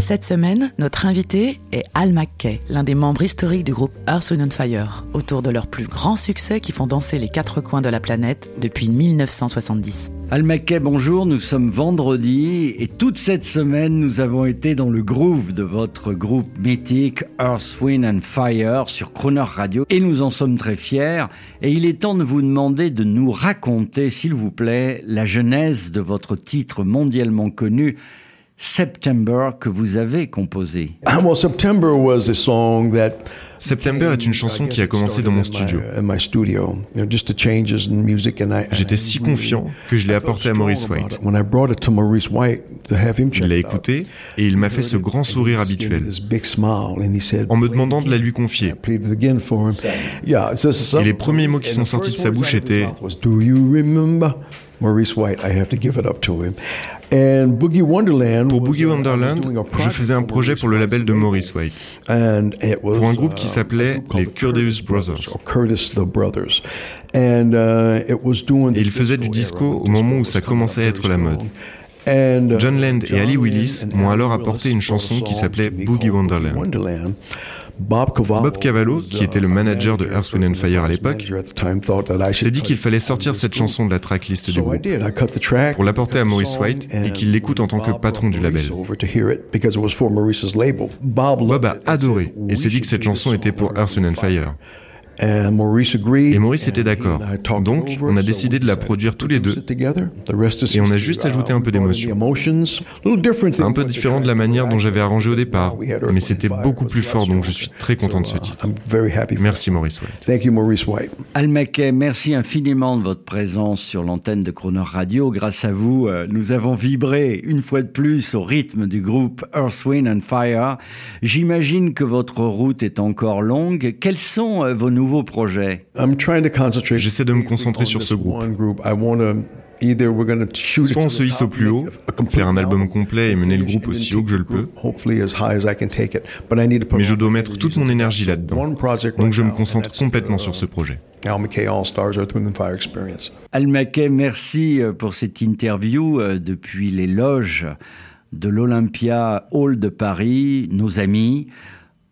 Cette semaine, notre invité est Al McKay, l'un des membres historiques du groupe Earth, Wind Fire, autour de leurs plus grands succès qui font danser les quatre coins de la planète depuis 1970. Al McKay, bonjour, nous sommes vendredi et toute cette semaine nous avons été dans le groove de votre groupe mythique Earth, Wind and Fire sur Croner Radio et nous en sommes très fiers et il est temps de vous demander de nous raconter s'il vous plaît la genèse de votre titre mondialement connu September que vous avez composé. September est une chanson qui a commencé dans mon studio. J'étais si confiant que je l'ai apporté à Maurice White. Il l'a écouté et il m'a fait ce grand sourire habituel en me demandant de la lui confier. Et les premiers mots qui sont sortis de sa bouche étaient Maurice White, I have to give it up to him. Pour Boogie Wonderland, je faisais un projet pour le label de Maurice White, pour un groupe qui uh, s'appelait les Curdeus Brothers. Uh, et il faisait du disco au moment où ça commençait à être la mode. Uh, John Land et Ali Willis m'ont alors apporté une chanson qui s'appelait Boogie Wonderland. Bob Cavallo, qui était le manager de Earth, Wind and Fire à l'époque, s'est dit qu'il fallait sortir cette chanson de la tracklist du groupe pour l'apporter à Maurice White et qu'il l'écoute en tant que patron du label. Bob a adoré et s'est dit que cette chanson était pour Earth, Wind and Fire. Et Maurice était d'accord. Donc, on a décidé de la produire tous les deux. Et on a juste ajouté un peu d'émotion. Un peu différent de la manière dont j'avais arrangé au départ. Mais c'était beaucoup plus fort, donc je suis très content de ce titre. Merci Maurice White. Al McKay, merci infiniment de votre présence sur l'antenne de Croner Radio. Grâce à vous, euh, nous avons vibré une fois de plus au rythme du groupe Earth, Wind and Fire. J'imagine que votre route est encore longue. Quels sont euh, vos nouveaux projet J'essaie de me concentrer sur ce groupe. Soit on se hisse au plus haut, faire un album complet et mener le groupe aussi haut que je le peux, mais je dois mettre toute mon énergie là-dedans. Donc je me concentre complètement sur ce projet. Al McKay, merci euh, pour cette interview euh, depuis les loges de l'Olympia Hall de Paris, nos amis.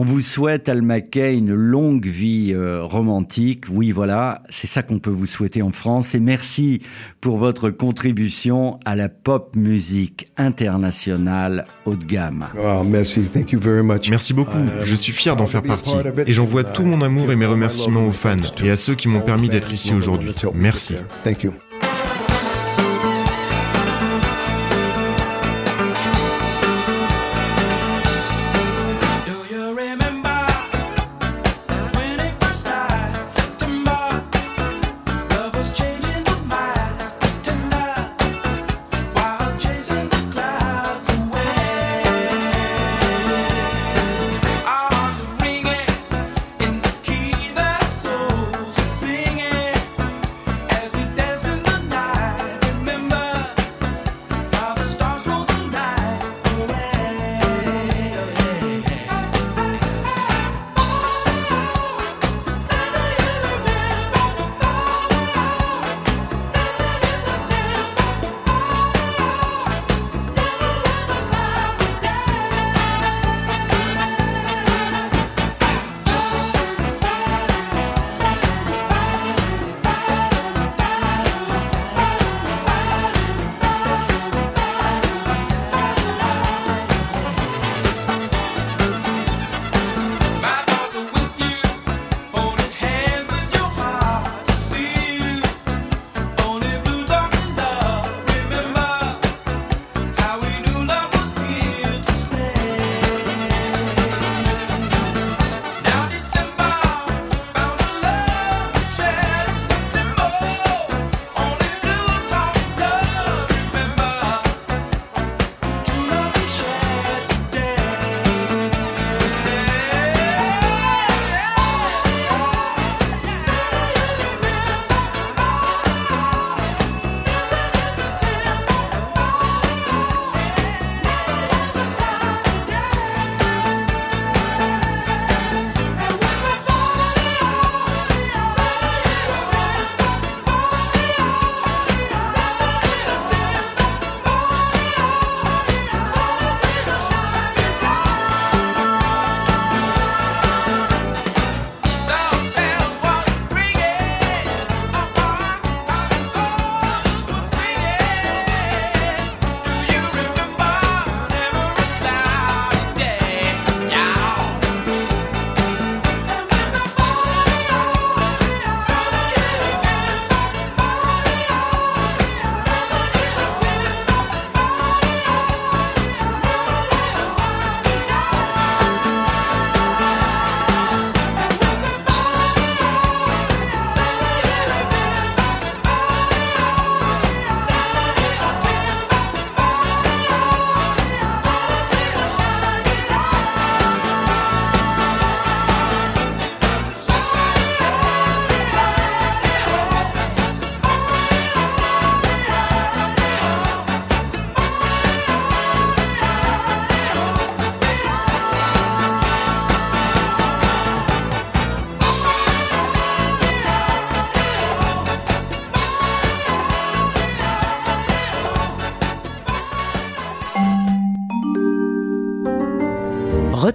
On vous souhaite, Al McKay, une longue vie euh, romantique. Oui, voilà, c'est ça qu'on peut vous souhaiter en France. Et merci pour votre contribution à la pop musique internationale haut de gamme. Oh, merci, thank you very much. Merci beaucoup. Je suis fier d'en faire partie. Et j'envoie tout mon amour et mes remerciements aux fans et à ceux qui m'ont permis d'être ici aujourd'hui. Merci. Thank you.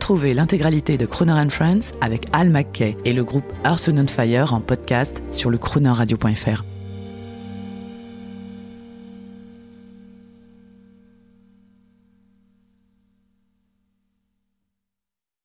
Retrouvez l'intégralité de Crooner and Friends avec Al McKay et le groupe Earth, Fire en podcast sur le croonerradio.fr.